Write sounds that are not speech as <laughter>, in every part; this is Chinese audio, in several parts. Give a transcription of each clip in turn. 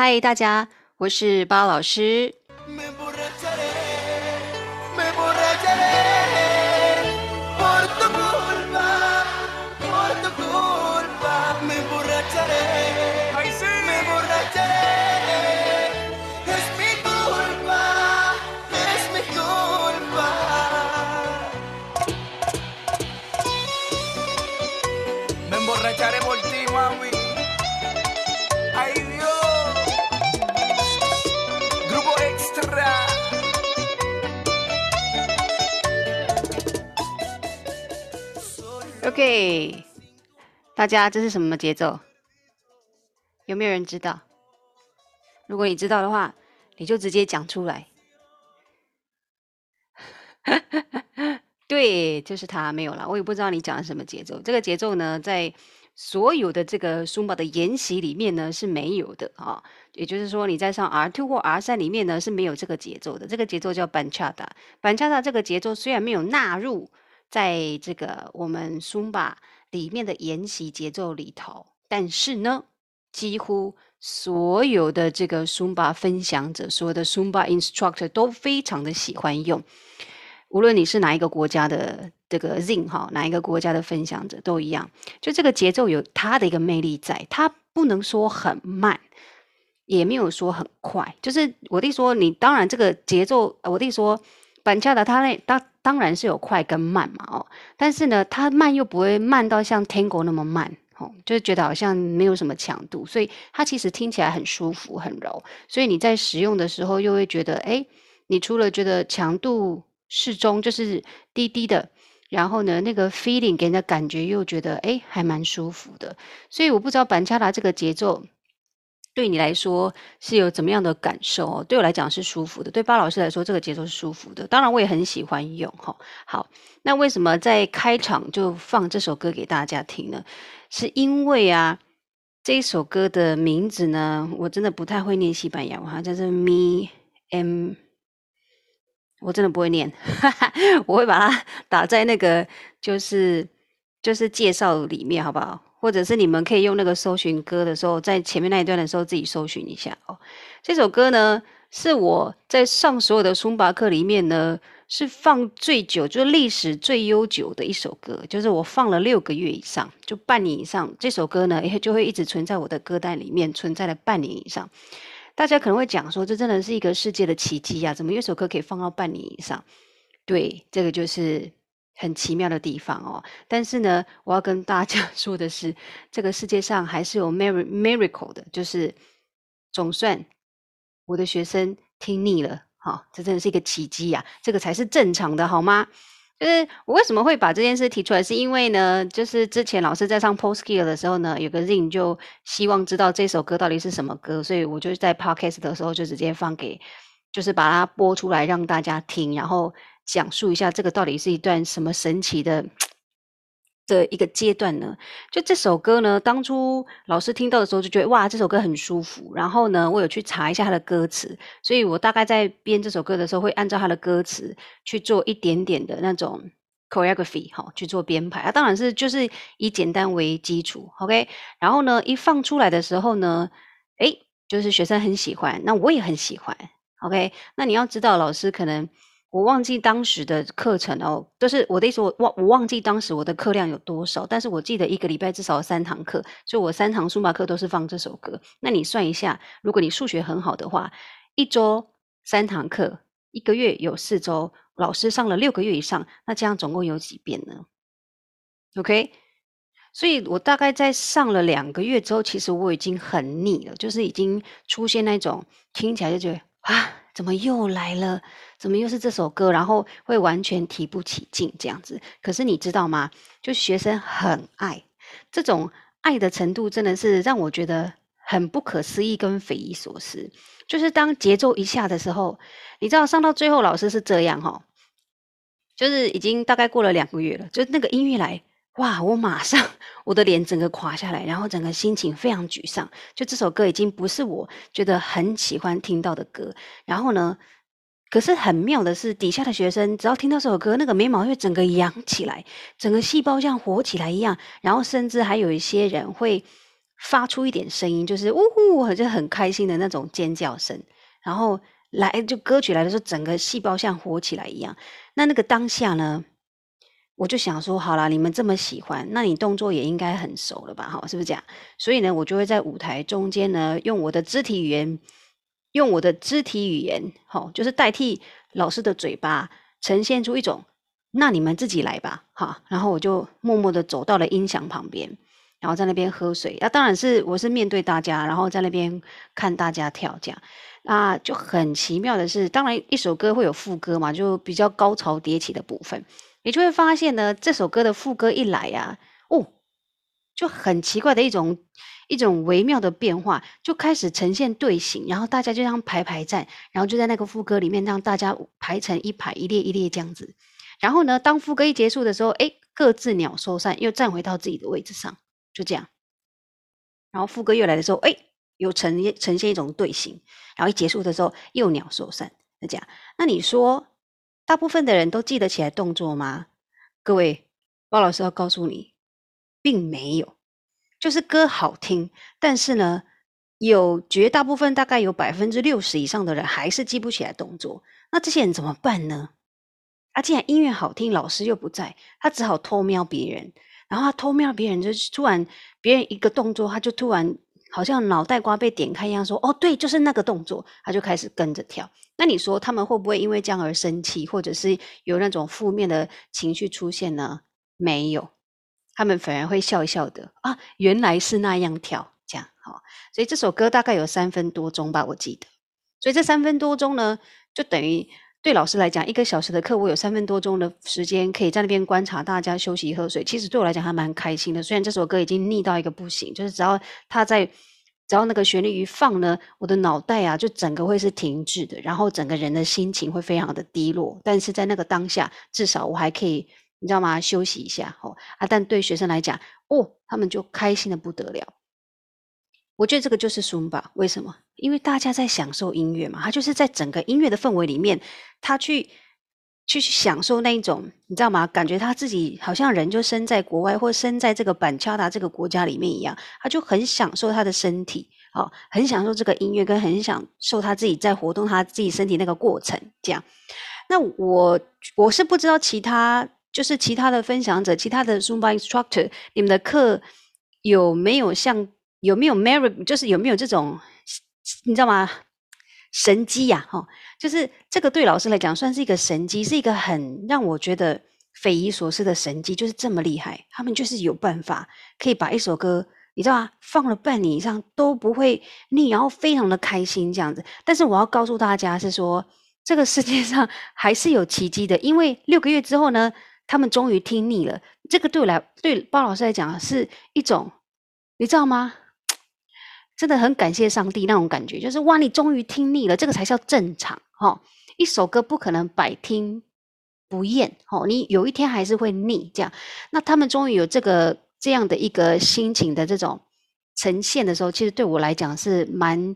嗨，大家，我是巴老师。OK，大家这是什么节奏？有没有人知道？如果你知道的话，你就直接讲出来。<laughs> 对，就是它没有了。我也不知道你讲的什么节奏。这个节奏呢，在所有的这个 Zumba 的研习里面呢是没有的啊、哦。也就是说，你在上 R two 或 R 三里面呢是没有这个节奏的。这个节奏叫 Banchata。Banchata 这个节奏虽然没有纳入。在这个我们 Sumba 里面的研习节奏里头，但是呢，几乎所有的这个 Sumba 分享者，所有的 Sumba instructor 都非常的喜欢用。无论你是哪一个国家的这个 Zin 哈，哪一个国家的分享者都一样，就这个节奏有它的一个魅力在，它不能说很慢，也没有说很快，就是我弟说你当然这个节奏，我弟说。板恰的它那他当然是有快跟慢嘛哦，但是呢，它慢又不会慢到像 Tango 那么慢哦，就是觉得好像没有什么强度，所以它其实听起来很舒服很柔，所以你在使用的时候又会觉得哎，你除了觉得强度适中，就是低低的，然后呢，那个 feeling 给人的感觉又觉得哎还蛮舒服的，所以我不知道板恰的这个节奏。对你来说是有怎么样的感受？对我来讲是舒服的，对巴老师来说这个节奏是舒服的。当然我也很喜欢用哈。好，那为什么在开场就放这首歌给大家听呢？是因为啊，这一首歌的名字呢，我真的不太会念西班牙话，叫做 Me M，我真的不会念，哈哈，我会把它打在那个就是就是介绍里面，好不好？或者是你们可以用那个搜寻歌的时候，在前面那一段的时候自己搜寻一下哦。这首歌呢，是我在上所有的松巴课里面呢，是放最久，就是历史最悠久的一首歌，就是我放了六个月以上，就半年以上。这首歌呢，也就会一直存在我的歌单里面，存在了半年以上。大家可能会讲说，这真的是一个世界的奇迹呀，怎么一首歌可以放到半年以上？对，这个就是。很奇妙的地方哦，但是呢，我要跟大家 <laughs> 说的是，这个世界上还是有 miracle 的，就是总算我的学生听腻了，哈、哦，这真的是一个奇迹呀，这个才是正常的，好吗？就是我为什么会把这件事提出来，是因为呢，就是之前老师在上 post skill 的时候呢，有个 Zin 就希望知道这首歌到底是什么歌，所以我就在 podcast 的时候就直接放给，就是把它播出来让大家听，然后。讲述一下这个到底是一段什么神奇的的一个阶段呢？就这首歌呢，当初老师听到的时候就觉得哇，这首歌很舒服。然后呢，我有去查一下它的歌词，所以我大概在编这首歌的时候会按照它的歌词去做一点点的那种 choreography 哈，去做编排。啊，当然是就是以简单为基础，OK。然后呢，一放出来的时候呢，诶，就是学生很喜欢，那我也很喜欢，OK。那你要知道，老师可能。我忘记当时的课程哦，就是我的意思，我忘我忘记当时我的课量有多少，但是我记得一个礼拜至少有三堂课，所以我三堂书法课都是放这首歌。那你算一下，如果你数学很好的话，一周三堂课，一个月有四周，老师上了六个月以上，那这样总共有几遍呢？OK，所以我大概在上了两个月之后，其实我已经很腻了，就是已经出现那种听起来就觉得啊。怎么又来了？怎么又是这首歌？然后会完全提不起劲这样子。可是你知道吗？就学生很爱这种爱的程度，真的是让我觉得很不可思议跟匪夷所思。就是当节奏一下的时候，你知道上到最后，老师是这样哈，就是已经大概过了两个月了，就那个音乐来。哇！我马上我的脸整个垮下来，然后整个心情非常沮丧。就这首歌已经不是我觉得很喜欢听到的歌。然后呢，可是很妙的是，底下的学生只要听到这首歌，那个眉毛会整个扬起来，整个细胞像活起来一样。然后甚至还有一些人会发出一点声音，就是呜呼，好像很开心的那种尖叫声。然后来就歌曲来的时候，整个细胞像活起来一样。那那个当下呢，我就想说，好啦，你们这么喜欢，那你动作也应该很熟了吧？哈，是不是这样？所以呢，我就会在舞台中间呢，用我的肢体语言，用我的肢体语言，好，就是代替老师的嘴巴，呈现出一种，那你们自己来吧，哈。然后我就默默的走到了音响旁边，然后在那边喝水。啊，当然是我是面对大家，然后在那边看大家跳这样。啊，就很奇妙的是，当然一首歌会有副歌嘛，就比较高潮迭起的部分。你就会发现呢，这首歌的副歌一来呀，哦，就很奇怪的一种一种微妙的变化，就开始呈现队形，然后大家就这样排排站，然后就在那个副歌里面让大家排成一排，一列一列这样子。然后呢，当副歌一结束的时候，哎，各自鸟兽散，又站回到自己的位置上，就这样。然后副歌又来的时候，哎，又呈现呈现一种队形，然后一结束的时候又鸟兽散，就这样。那你说？大部分的人都记得起来动作吗？各位，包老师要告诉你，并没有。就是歌好听，但是呢，有绝大部分，大概有百分之六十以上的人还是记不起来动作。那这些人怎么办呢？啊，既然音乐好听，老师又不在，他只好偷瞄别人。然后他偷瞄别人，就突然别人一个动作，他就突然。好像脑袋瓜被点开一样，说：“哦，对，就是那个动作。”他就开始跟着跳。那你说他们会不会因为这样而生气，或者是有那种负面的情绪出现呢？没有，他们反而会笑一笑的啊，原来是那样跳，这样好。所以这首歌大概有三分多钟吧，我记得。所以这三分多钟呢，就等于。对老师来讲，一个小时的课，我有三分多钟的时间可以在那边观察大家休息喝水。其实对我来讲还蛮开心的。虽然这首歌已经腻到一个不行，就是只要他在，只要那个旋律一放呢，我的脑袋啊就整个会是停滞的，然后整个人的心情会非常的低落。但是在那个当下，至少我还可以，你知道吗？休息一下哦啊！但对学生来讲，哦，他们就开心的不得了。我觉得这个就是 Sumba，为什么？因为大家在享受音乐嘛，他就是在整个音乐的氛围里面，他去去享受那一种，你知道吗？感觉他自己好像人就身在国外，或身在这个板桥达这个国家里面一样，他就很享受他的身体，哦，很享受这个音乐，跟很享受他自己在活动他自己身体那个过程。这样，那我我是不知道其他就是其他的分享者，其他的 Sumba instructor，你们的课有没有像？有没有 Mary？就是有没有这种，你知道吗？神机呀，哈，就是这个对老师来讲算是一个神机，是一个很让我觉得匪夷所思的神机，就是这么厉害。他们就是有办法可以把一首歌，你知道吗？放了半年以上都不会腻，然后非常的开心这样子。但是我要告诉大家是说，这个世界上还是有奇迹的，因为六个月之后呢，他们终于听腻了。这个对我来，对包老师来讲是一种，你知道吗？真的很感谢上帝那种感觉，就是哇，你终于听腻了，这个才叫正常哈、哦。一首歌不可能百听不厌，哈、哦，你有一天还是会腻这样。那他们终于有这个这样的一个心情的这种呈现的时候，其实对我来讲是蛮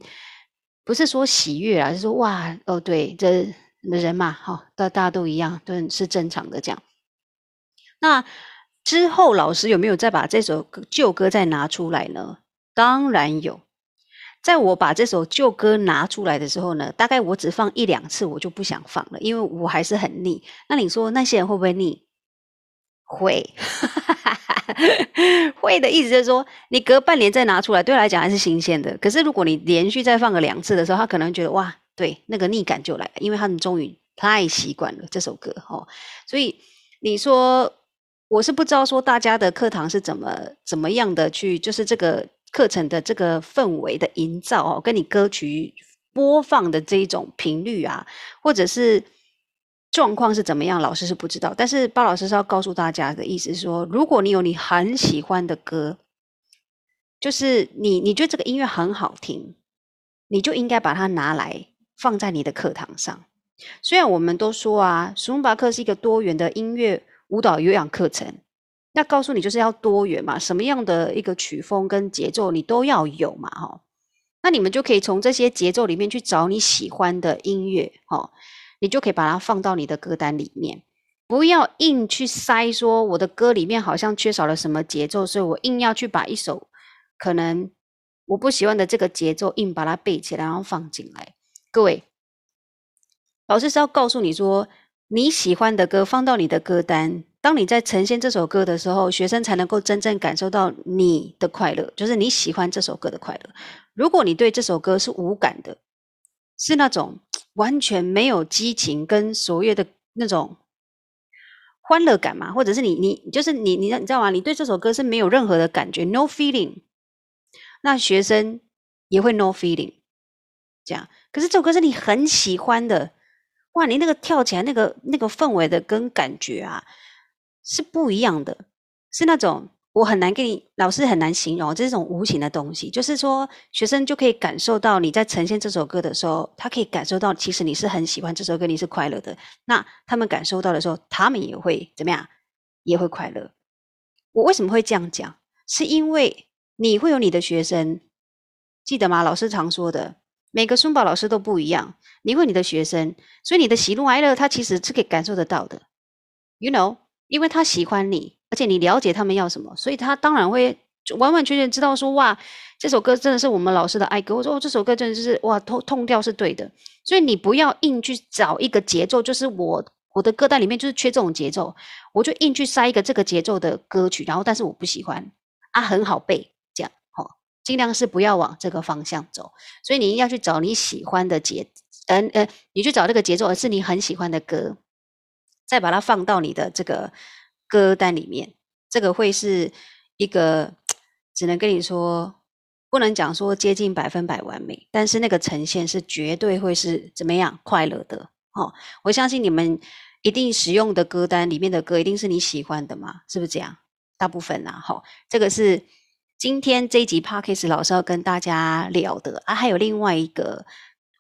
不是说喜悦啊，是说哇哦，对，这人嘛，哈、哦，大大家都一样，都是正常的这样。那之后老师有没有再把这首旧歌再拿出来呢？当然有。在我把这首旧歌拿出来的时候呢，大概我只放一两次，我就不想放了，因为我还是很腻。那你说那些人会不会腻？会，<laughs> 会的意思就是说，你隔半年再拿出来，对他来讲还是新鲜的。可是如果你连续再放个两次的时候，他可能觉得哇，对，那个腻感就来了，因为他们终于太习惯了这首歌哦。所以你说，我是不知道说大家的课堂是怎么怎么样的去，就是这个。课程的这个氛围的营造哦，跟你歌曲播放的这一种频率啊，或者是状况是怎么样，老师是不知道。但是包老师是要告诉大家的意思是说，如果你有你很喜欢的歌，就是你你觉得这个音乐很好听，你就应该把它拿来放在你的课堂上。虽然我们都说啊，苏巴课是一个多元的音乐舞蹈有氧课程。那告诉你就是要多元嘛，什么样的一个曲风跟节奏你都要有嘛，哈。那你们就可以从这些节奏里面去找你喜欢的音乐，哈，你就可以把它放到你的歌单里面，不要硬去塞说我的歌里面好像缺少了什么节奏，所以我硬要去把一首可能我不喜欢的这个节奏，硬把它背起来，然后放进来。各位，老师是要告诉你说，你喜欢的歌放到你的歌单，当你在呈现这首歌的时候，学生才能够真正感受到你的快乐，就是你喜欢这首歌的快乐。如果你对这首歌是无感的，是那种完全没有激情跟所谓的那种。欢乐感嘛，或者是你你就是你你你知道吗？你对这首歌是没有任何的感觉，no feeling。那学生也会 no feeling，这样。可是这首歌是你很喜欢的，哇，你那个跳起来那个那个氛围的跟感觉啊，是不一样的，是那种。我很难给你，老师很难形容这是一种无形的东西，就是说学生就可以感受到你在呈现这首歌的时候，他可以感受到其实你是很喜欢这首歌，你是快乐的。那他们感受到的时候，他们也会怎么样？也会快乐。我为什么会这样讲？是因为你会有你的学生，记得吗？老师常说的，每个书宝老师都不一样。你会你的学生，所以你的喜怒哀乐，他其实是可以感受得到的。You know，因为他喜欢你。而且你了解他们要什么，所以他当然会完完全全知道说，哇，这首歌真的是我们老师的爱歌。我说哦，这首歌真的是哇，痛痛调是对的。所以你不要硬去找一个节奏，就是我我的歌单里面就是缺这种节奏，我就硬去塞一个这个节奏的歌曲，然后但是我不喜欢啊，很好背这样，哦，尽量是不要往这个方向走。所以你一定要去找你喜欢的节，嗯呃，你去找这个节奏，而是你很喜欢的歌，再把它放到你的这个。歌单里面，这个会是一个，只能跟你说，不能讲说接近百分百完美，但是那个呈现是绝对会是怎么样快乐的哦。我相信你们一定使用的歌单里面的歌，一定是你喜欢的嘛，是不是这样？大部分啊，好，这个是今天这一集 Podcast 老师要跟大家聊的啊，还有另外一个。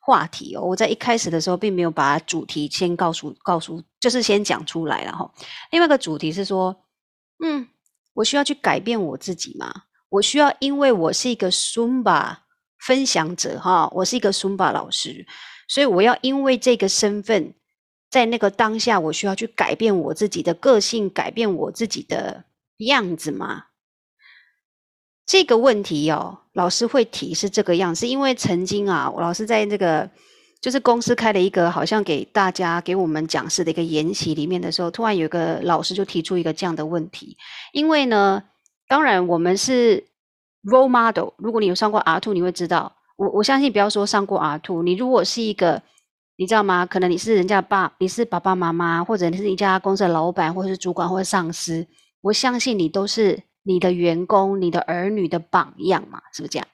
话题哦，我在一开始的时候并没有把主题先告诉告诉，就是先讲出来了哈。另外一个主题是说，嗯，我需要去改变我自己吗？我需要，因为我是一个 Sumba 分享者哈，我是一个 Sumba 老师，所以我要因为这个身份，在那个当下，我需要去改变我自己的个性，改变我自己的样子吗？这个问题哦，老师会提是这个样子，因为曾经啊，老师在这个就是公司开了一个好像给大家给我们讲师的一个研习里面的时候，突然有一个老师就提出一个这样的问题，因为呢，当然我们是 role model，如果你有上过 R two，你会知道，我我相信不要说上过 R two，你如果是一个，你知道吗？可能你是人家爸，你是爸爸妈妈，或者你是一家公司的老板，或者是主管，或者上司，我相信你都是。你的员工、你的儿女的榜样嘛，是不是这样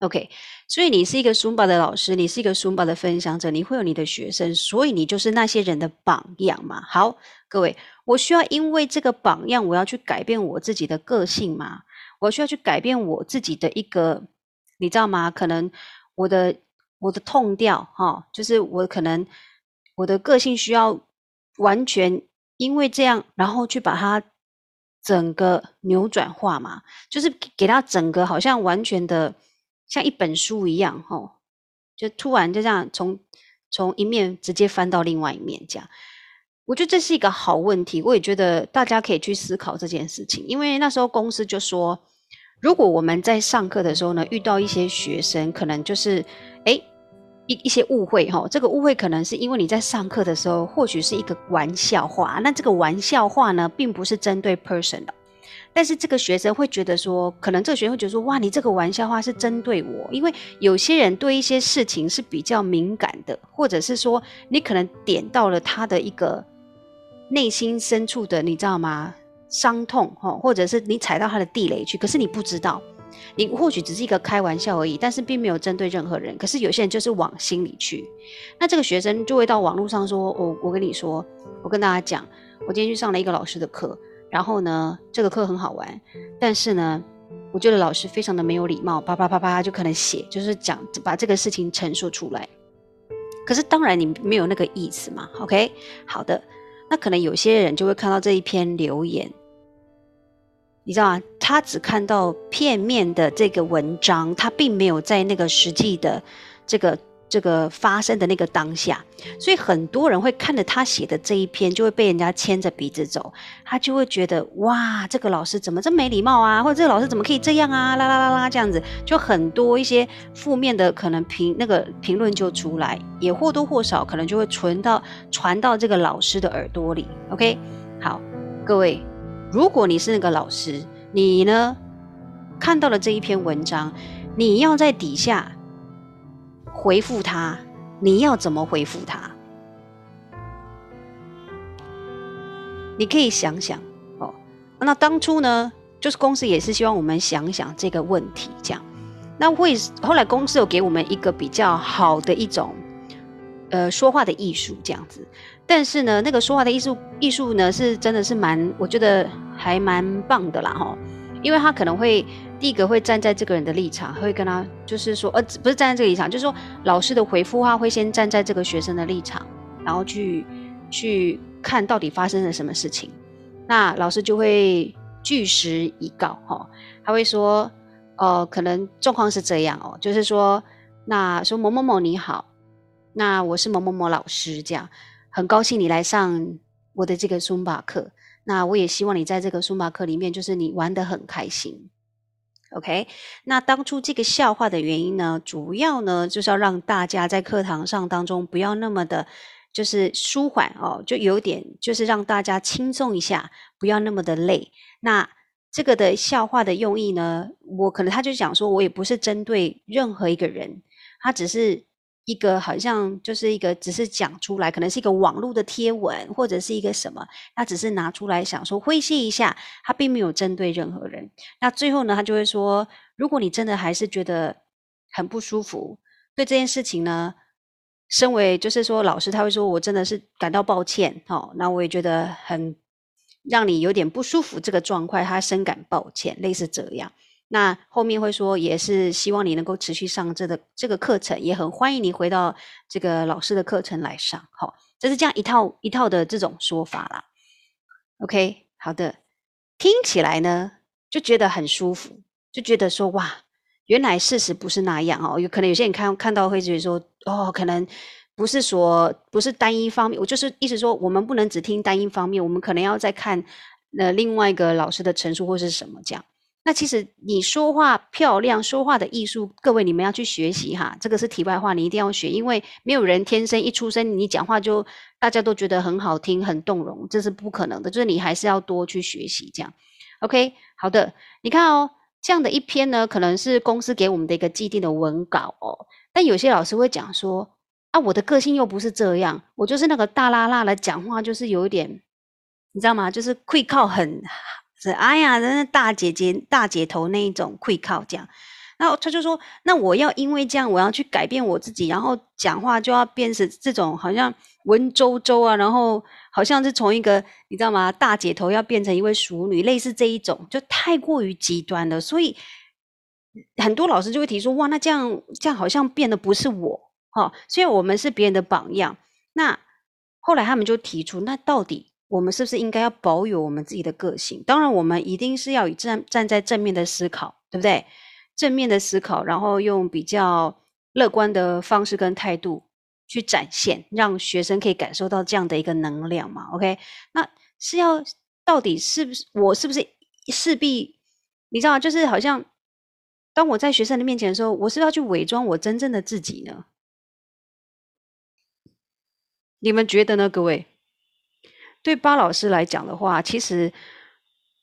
？OK，所以你是一个 Sumba 的老师，你是一个 Sumba 的分享者，你会有你的学生，所以你就是那些人的榜样嘛。好，各位，我需要因为这个榜样，我要去改变我自己的个性吗？我需要去改变我自己的一个，你知道吗？可能我的我的 tone 调哈，就是我可能我的个性需要完全因为这样，然后去把它。整个扭转化嘛，就是给他整个好像完全的像一本书一样，吼，就突然就这样从从一面直接翻到另外一面，这样，我觉得这是一个好问题，我也觉得大家可以去思考这件事情，因为那时候公司就说，如果我们在上课的时候呢，遇到一些学生，可能就是诶一一些误会哈，这个误会可能是因为你在上课的时候，或许是一个玩笑话。那这个玩笑话呢，并不是针对 person 的，但是这个学生会觉得说，可能这个学生会觉得说，哇，你这个玩笑话是针对我，因为有些人对一些事情是比较敏感的，或者是说你可能点到了他的一个内心深处的，你知道吗？伤痛哈，或者是你踩到他的地雷去，可是你不知道。你或许只是一个开玩笑而已，但是并没有针对任何人。可是有些人就是往心里去，那这个学生就会到网络上说：“我我跟你说，我跟大家讲，我今天去上了一个老师的课，然后呢，这个课很好玩，但是呢，我觉得老师非常的没有礼貌，啪啪啪啪就可能写，就是讲把这个事情陈述出来。可是当然你没有那个意思嘛，OK？好的，那可能有些人就会看到这一篇留言。”你知道吗？他只看到片面的这个文章，他并没有在那个实际的这个这个发生的那个当下，所以很多人会看着他写的这一篇，就会被人家牵着鼻子走，他就会觉得哇，这个老师怎么这么没礼貌啊，或者这个老师怎么可以这样啊，啦啦啦啦这样子，就很多一些负面的可能评那个评论就出来，也或多或少可能就会传到传到这个老师的耳朵里。OK，好，各位，如果你是那个老师，你呢看到了这一篇文章，你要在底下。回复他，你要怎么回复他？你可以想想哦。那当初呢，就是公司也是希望我们想想这个问题，这样。那会后来公司有给我们一个比较好的一种，呃，说话的艺术这样子。但是呢，那个说话的艺术艺术呢，是真的是蛮，我觉得还蛮棒的啦，哈。因为他可能会第一个会站在这个人的立场，会跟他就是说，呃，不是站在这个立场，就是说老师的回复话会先站在这个学生的立场，然后去去看到底发生了什么事情。那老师就会据实以告，哈，他会说，呃，可能状况是这样哦，就是说，那说某某某你好，那我是某某某老师，这样很高兴你来上我的这个 Zumba 课。那我也希望你在这个书马课里面，就是你玩得很开心，OK？那当初这个笑话的原因呢，主要呢就是要让大家在课堂上当中不要那么的，就是舒缓哦，就有点就是让大家轻松一下，不要那么的累。那这个的笑话的用意呢，我可能他就讲说，我也不是针对任何一个人，他只是。一个好像就是一个只是讲出来，可能是一个网络的贴文，或者是一个什么，他只是拿出来想说诙谐一下，他并没有针对任何人。那最后呢，他就会说，如果你真的还是觉得很不舒服，对这件事情呢，身为就是说老师，他会说我真的是感到抱歉，哦，那我也觉得很让你有点不舒服这个状况，他深感抱歉，类似这样。那后面会说，也是希望你能够持续上这个这个课程，也很欢迎你回到这个老师的课程来上。好，这是这样一套一套的这种说法啦。OK，好的，听起来呢就觉得很舒服，就觉得说哇，原来事实不是那样哦。有可能有些人看看到会觉得说，哦，可能不是说不是单一方面，我就是意思说，我们不能只听单一方面，我们可能要再看呃另外一个老师的陈述或是什么这样。那其实你说话漂亮，说话的艺术，各位你们要去学习哈。这个是题外话，你一定要学，因为没有人天生一出生你讲话就大家都觉得很好听、很动容，这是不可能的。就是你还是要多去学习这样。OK，好的，你看哦，这样的一篇呢，可能是公司给我们的一个既定的文稿哦。但有些老师会讲说啊，我的个性又不是这样，我就是那个大剌剌的讲话，就是有一点，你知道吗？就是会靠很。是哎呀，人家大姐姐、大姐头那一种会靠这样，然后他就说：“那我要因为这样，我要去改变我自己，然后讲话就要变成这种好像文绉绉啊，然后好像是从一个你知道吗？大姐头要变成一位淑女，类似这一种，就太过于极端了。所以很多老师就会提出：哇，那这样这样好像变得不是我哈，虽然我们是别人的榜样。那后来他们就提出：那到底？”我们是不是应该要保有我们自己的个性？当然，我们一定是要以站站在正面的思考，对不对？正面的思考，然后用比较乐观的方式跟态度去展现，让学生可以感受到这样的一个能量嘛？OK？那是要到底是不是我是不是势必你知道，就是好像当我在学生的面前的时候，我是要去伪装我真正的自己呢？你们觉得呢，各位？对巴老师来讲的话，其实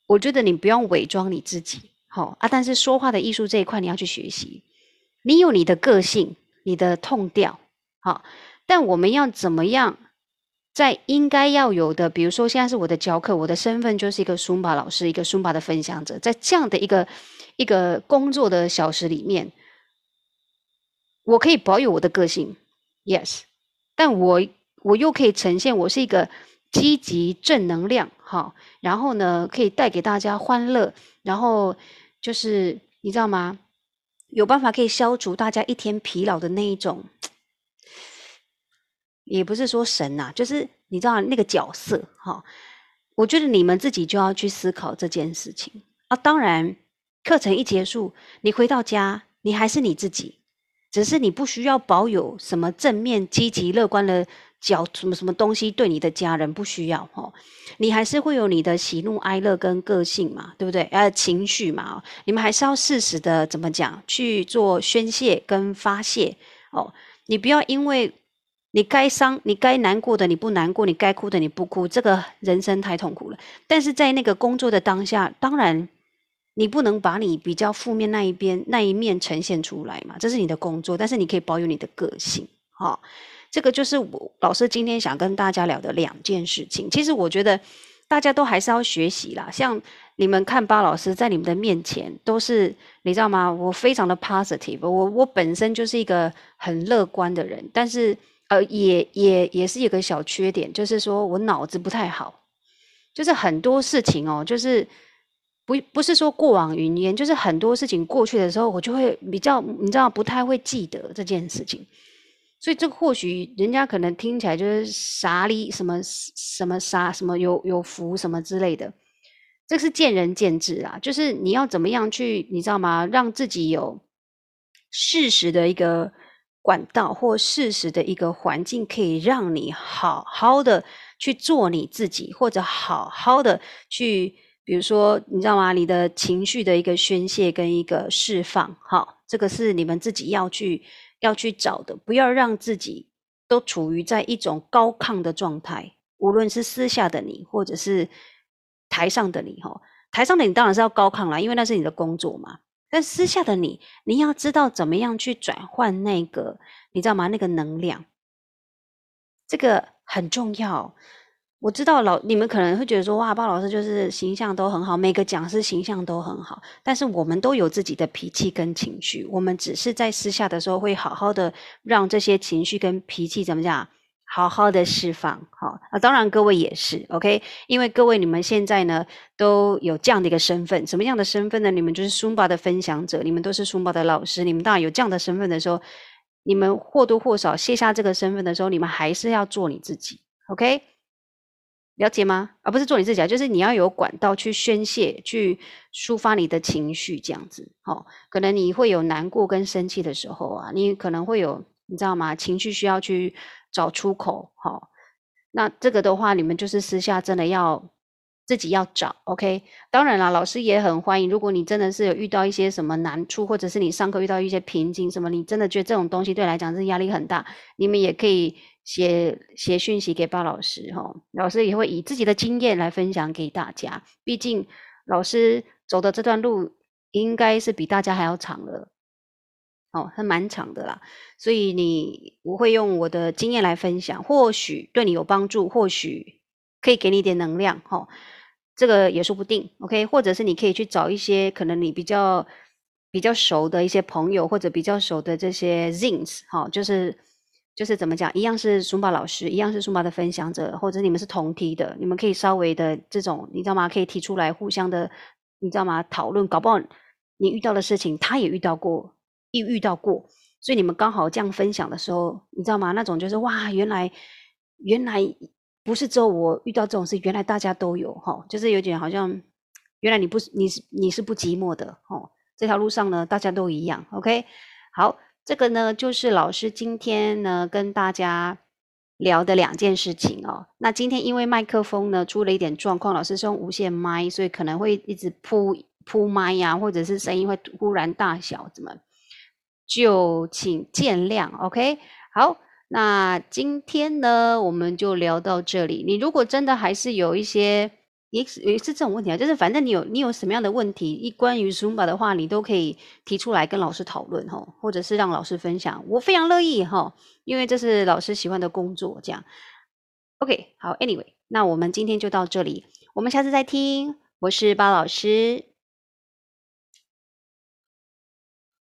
我觉得你不用伪装你自己，好啊。但是说话的艺术这一块，你要去学习。你有你的个性，你的痛调，好。但我们要怎么样，在应该要有的，比如说现在是我的教课，我的身份就是一个 Zumba 老师，一个 Zumba 的分享者，在这样的一个一个工作的小时里面，我可以保有我的个性，yes，但我我又可以呈现我是一个。积极正能量，好，然后呢，可以带给大家欢乐，然后就是你知道吗？有办法可以消除大家一天疲劳的那一种，也不是说神呐、啊，就是你知道那个角色，哈。我觉得你们自己就要去思考这件事情啊。当然，课程一结束，你回到家，你还是你自己，只是你不需要保有什么正面、积极、乐观的角，什么什么东西对你的家人不需要哦。你还是会有你的喜怒哀乐跟个性嘛，对不对？呃，情绪嘛，你们还是要适时的怎么讲去做宣泄跟发泄哦。你不要因为你该伤、你该难过的你不难过，你该哭的你不哭，这个人生太痛苦了。但是在那个工作的当下，当然。你不能把你比较负面那一边那一面呈现出来嘛，这是你的工作，但是你可以保有你的个性，哈、这个就是我老师今天想跟大家聊的两件事情。其实我觉得大家都还是要学习啦，像你们看巴老师在你们的面前都是，你知道吗？我非常的 positive，我我本身就是一个很乐观的人，但是呃，也也也是有个小缺点，就是说我脑子不太好，就是很多事情哦，就是。不不是说过往云烟，就是很多事情过去的时候，我就会比较，你知道，不太会记得这件事情。所以这个或许人家可能听起来就是啥哩什么什么啥什么有有福什么之类的，这是见仁见智啊。就是你要怎么样去，你知道吗？让自己有适时的一个管道或适时的一个环境，可以让你好好的去做你自己，或者好好的去。比如说，你知道吗？你的情绪的一个宣泄跟一个释放，好，这个是你们自己要去要去找的。不要让自己都处于在一种高亢的状态，无论是私下的你，或者是台上的你，哈，台上的你当然是要高亢啦，因为那是你的工作嘛。但私下的你，你要知道怎么样去转换那个，你知道吗？那个能量，这个很重要。我知道老你们可能会觉得说，哇，巴老师就是形象都很好，每个讲师形象都很好，但是我们都有自己的脾气跟情绪，我们只是在私下的时候会好好的让这些情绪跟脾气怎么讲，好好的释放，好啊，当然各位也是，OK，因为各位你们现在呢都有这样的一个身份，什么样的身份呢？你们就是 Zumba 的分享者，你们都是 Zumba 的老师，你们当然有这样的身份的时候，你们或多或少卸下这个身份的时候，你们还是要做你自己，OK。了解吗？而、啊、不是做你自己啊，就是你要有管道去宣泄、去抒发你的情绪，这样子。哦，可能你会有难过跟生气的时候啊，你可能会有，你知道吗？情绪需要去找出口。好、哦，那这个的话，你们就是私下真的要自己要找。OK，当然啦，老师也很欢迎。如果你真的是有遇到一些什么难处，或者是你上课遇到一些瓶颈，什么你真的觉得这种东西对来讲是压力很大，你们也可以。写写讯息给巴老师哈，老师也会以自己的经验来分享给大家。毕竟老师走的这段路应该是比大家还要长了，哦，还蛮长的啦。所以你我会用我的经验来分享，或许对你有帮助，或许可以给你一点能量哈。这个也说不定，OK？或者是你可以去找一些可能你比较比较熟的一些朋友，或者比较熟的这些 Zins 哈，就是。就是怎么讲，一样是书法老师，一样是书法的分享者，或者你们是同梯的，你们可以稍微的这种，你知道吗？可以提出来互相的，你知道吗？讨论，搞不好你遇到的事情，他也遇到过，也遇到过，所以你们刚好这样分享的时候，你知道吗？那种就是哇，原来原来不是只有我遇到这种事，原来大家都有哈，就是有点好像，原来你不是你是你是不寂寞的哦，这条路上呢，大家都一样，OK，好。这个呢，就是老师今天呢跟大家聊的两件事情哦。那今天因为麦克风呢出了一点状况，老师是用无线麦，所以可能会一直扑扑麦呀，或者是声音会忽然大小，怎么就请见谅，OK？好，那今天呢我们就聊到这里。你如果真的还是有一些。也是也是这种问题啊，就是反正你有你有什么样的问题，一关于 Zumba 的话，你都可以提出来跟老师讨论哈，或者是让老师分享，我非常乐意哈，因为这是老师喜欢的工作，这样。OK，好，Anyway，那我们今天就到这里，我们下次再听，我是包老师。